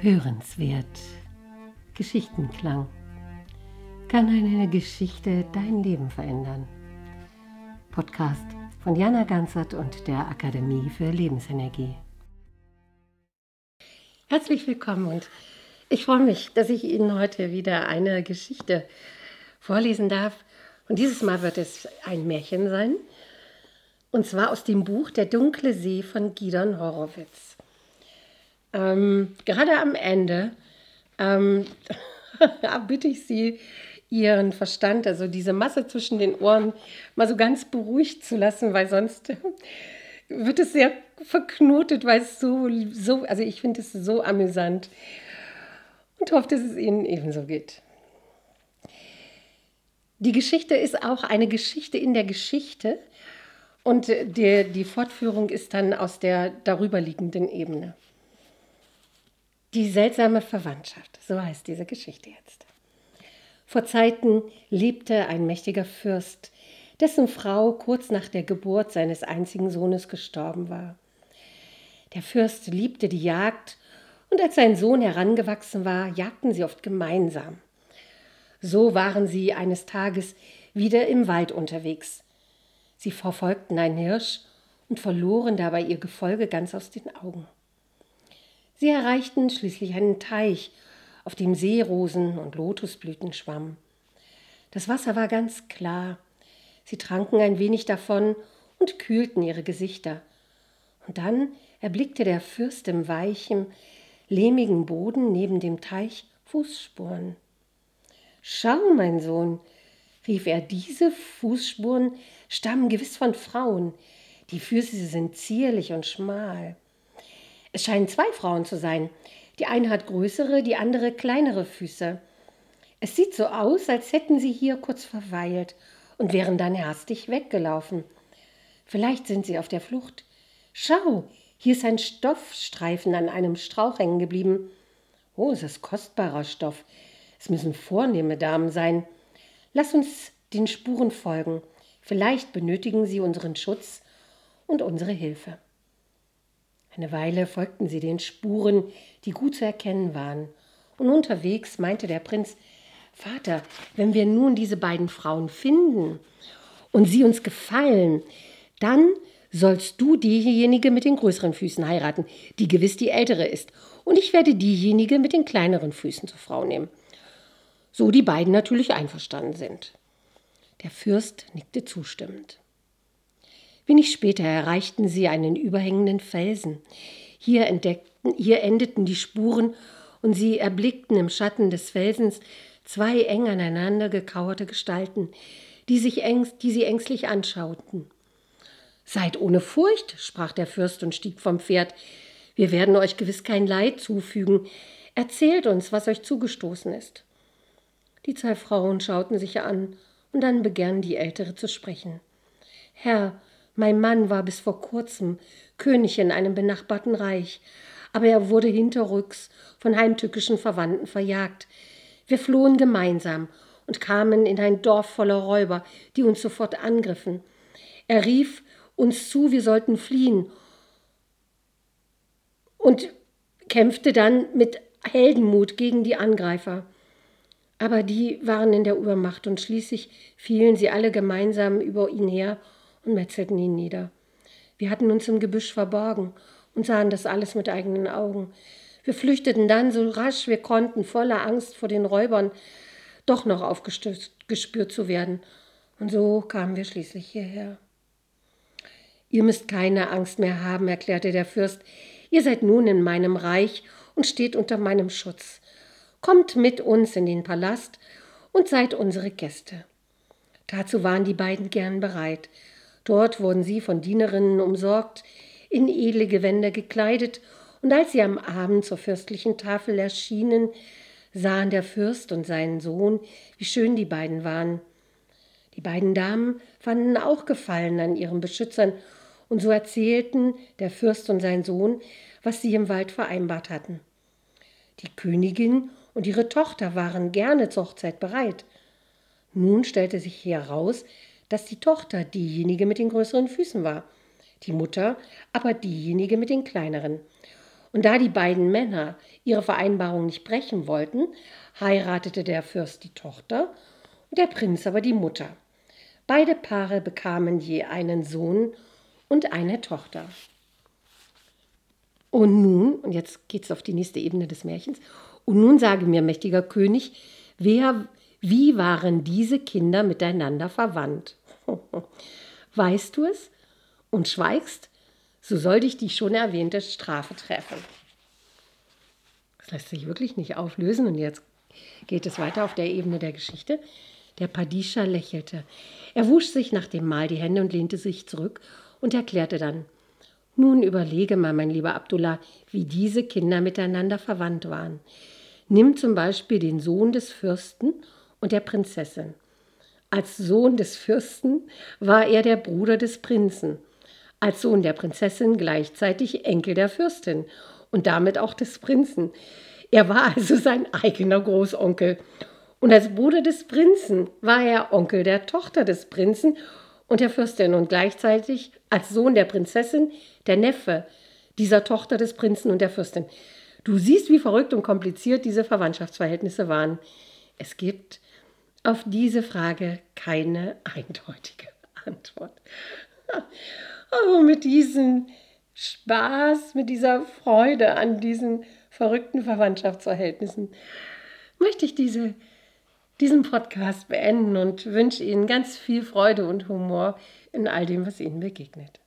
Hörenswert. Geschichtenklang. Kann eine Geschichte dein Leben verändern? Podcast von Jana Ganzert und der Akademie für Lebensenergie. Herzlich willkommen und ich freue mich, dass ich Ihnen heute wieder eine Geschichte vorlesen darf. Und dieses Mal wird es ein Märchen sein. Und zwar aus dem Buch Der dunkle See von Gidon Horowitz. Ähm, gerade am Ende ähm, bitte ich Sie, Ihren Verstand, also diese Masse zwischen den Ohren, mal so ganz beruhigt zu lassen, weil sonst wird es sehr verknotet, weil es so, so also ich finde es so amüsant und hoffe, dass es Ihnen ebenso geht. Die Geschichte ist auch eine Geschichte in der Geschichte und die, die Fortführung ist dann aus der darüberliegenden Ebene. Die seltsame Verwandtschaft, so heißt diese Geschichte jetzt. Vor Zeiten lebte ein mächtiger Fürst, dessen Frau kurz nach der Geburt seines einzigen Sohnes gestorben war. Der Fürst liebte die Jagd, und als sein Sohn herangewachsen war, jagten sie oft gemeinsam. So waren sie eines Tages wieder im Wald unterwegs. Sie verfolgten einen Hirsch und verloren dabei ihr Gefolge ganz aus den Augen. Sie erreichten schließlich einen Teich, auf dem Seerosen und Lotusblüten schwammen. Das Wasser war ganz klar. Sie tranken ein wenig davon und kühlten ihre Gesichter. Und dann erblickte der Fürst im weichen, lehmigen Boden neben dem Teich Fußspuren. Schau, mein Sohn, rief er, diese Fußspuren stammen gewiss von Frauen. Die Füße sind zierlich und schmal. Es scheinen zwei Frauen zu sein. Die eine hat größere, die andere kleinere Füße. Es sieht so aus, als hätten sie hier kurz verweilt und wären dann hastig weggelaufen. Vielleicht sind sie auf der Flucht. Schau, hier ist ein Stoffstreifen an einem Strauch hängen geblieben. Oh, es ist kostbarer Stoff. Es müssen vornehme Damen sein. Lass uns den Spuren folgen. Vielleicht benötigen sie unseren Schutz und unsere Hilfe. Eine Weile folgten sie den Spuren, die gut zu erkennen waren. Und unterwegs meinte der Prinz, Vater, wenn wir nun diese beiden Frauen finden und sie uns gefallen, dann sollst du diejenige mit den größeren Füßen heiraten, die gewiss die ältere ist, und ich werde diejenige mit den kleineren Füßen zur Frau nehmen. So die beiden natürlich einverstanden sind. Der Fürst nickte zustimmend. Wenig später erreichten sie einen überhängenden Felsen. Hier, entdeckten, hier endeten die Spuren und sie erblickten im Schatten des Felsens zwei eng aneinander gekauerte Gestalten, die, sich ängst, die sie ängstlich anschauten. Seid ohne Furcht, sprach der Fürst und stieg vom Pferd. Wir werden euch gewiss kein Leid zufügen. Erzählt uns, was euch zugestoßen ist. Die zwei Frauen schauten sich an, und dann begann die Ältere zu sprechen. Herr, mein Mann war bis vor kurzem König in einem benachbarten Reich, aber er wurde hinterrücks von heimtückischen Verwandten verjagt. Wir flohen gemeinsam und kamen in ein Dorf voller Räuber, die uns sofort angriffen. Er rief uns zu, wir sollten fliehen und kämpfte dann mit Heldenmut gegen die Angreifer. Aber die waren in der Übermacht und schließlich fielen sie alle gemeinsam über ihn her und metzelten ihn nieder. Wir hatten uns im Gebüsch verborgen und sahen das alles mit eigenen Augen. Wir flüchteten dann so rasch wir konnten, voller Angst vor den Räubern, doch noch aufgespürt zu werden. Und so kamen wir schließlich hierher. Ihr müsst keine Angst mehr haben, erklärte der Fürst. Ihr seid nun in meinem Reich und steht unter meinem Schutz. Kommt mit uns in den Palast und seid unsere Gäste. Dazu waren die beiden gern bereit. Dort wurden sie von Dienerinnen umsorgt, in edle Gewänder gekleidet, und als sie am Abend zur fürstlichen Tafel erschienen, sahen der Fürst und sein Sohn, wie schön die beiden waren. Die beiden Damen fanden auch Gefallen an ihren Beschützern, und so erzählten der Fürst und sein Sohn, was sie im Wald vereinbart hatten. Die Königin und ihre Tochter waren gerne zur Hochzeit bereit. Nun stellte sich heraus, dass die Tochter diejenige mit den größeren Füßen war, die Mutter aber diejenige mit den kleineren. Und da die beiden Männer ihre Vereinbarung nicht brechen wollten, heiratete der Fürst die Tochter und der Prinz aber die Mutter. Beide Paare bekamen je einen Sohn und eine Tochter. Und nun, und jetzt geht es auf die nächste Ebene des Märchens, und nun sage mir, mächtiger König, wer, wie waren diese Kinder miteinander verwandt? Weißt du es und schweigst, so soll dich die schon erwähnte Strafe treffen. Das lässt sich wirklich nicht auflösen und jetzt geht es weiter auf der Ebene der Geschichte. Der Padischa lächelte. Er wusch sich nach dem Mahl die Hände und lehnte sich zurück und erklärte dann, nun überlege mal, mein lieber Abdullah, wie diese Kinder miteinander verwandt waren. Nimm zum Beispiel den Sohn des Fürsten und der Prinzessin. Als Sohn des Fürsten war er der Bruder des Prinzen, als Sohn der Prinzessin gleichzeitig Enkel der Fürstin und damit auch des Prinzen. Er war also sein eigener Großonkel. Und als Bruder des Prinzen war er Onkel der Tochter des Prinzen und der Fürstin und gleichzeitig als Sohn der Prinzessin der Neffe dieser Tochter des Prinzen und der Fürstin. Du siehst, wie verrückt und kompliziert diese Verwandtschaftsverhältnisse waren. Es gibt auf diese Frage keine eindeutige Antwort. Aber mit diesem Spaß, mit dieser Freude an diesen verrückten Verwandtschaftsverhältnissen möchte ich diese, diesen Podcast beenden und wünsche Ihnen ganz viel Freude und Humor in all dem, was Ihnen begegnet.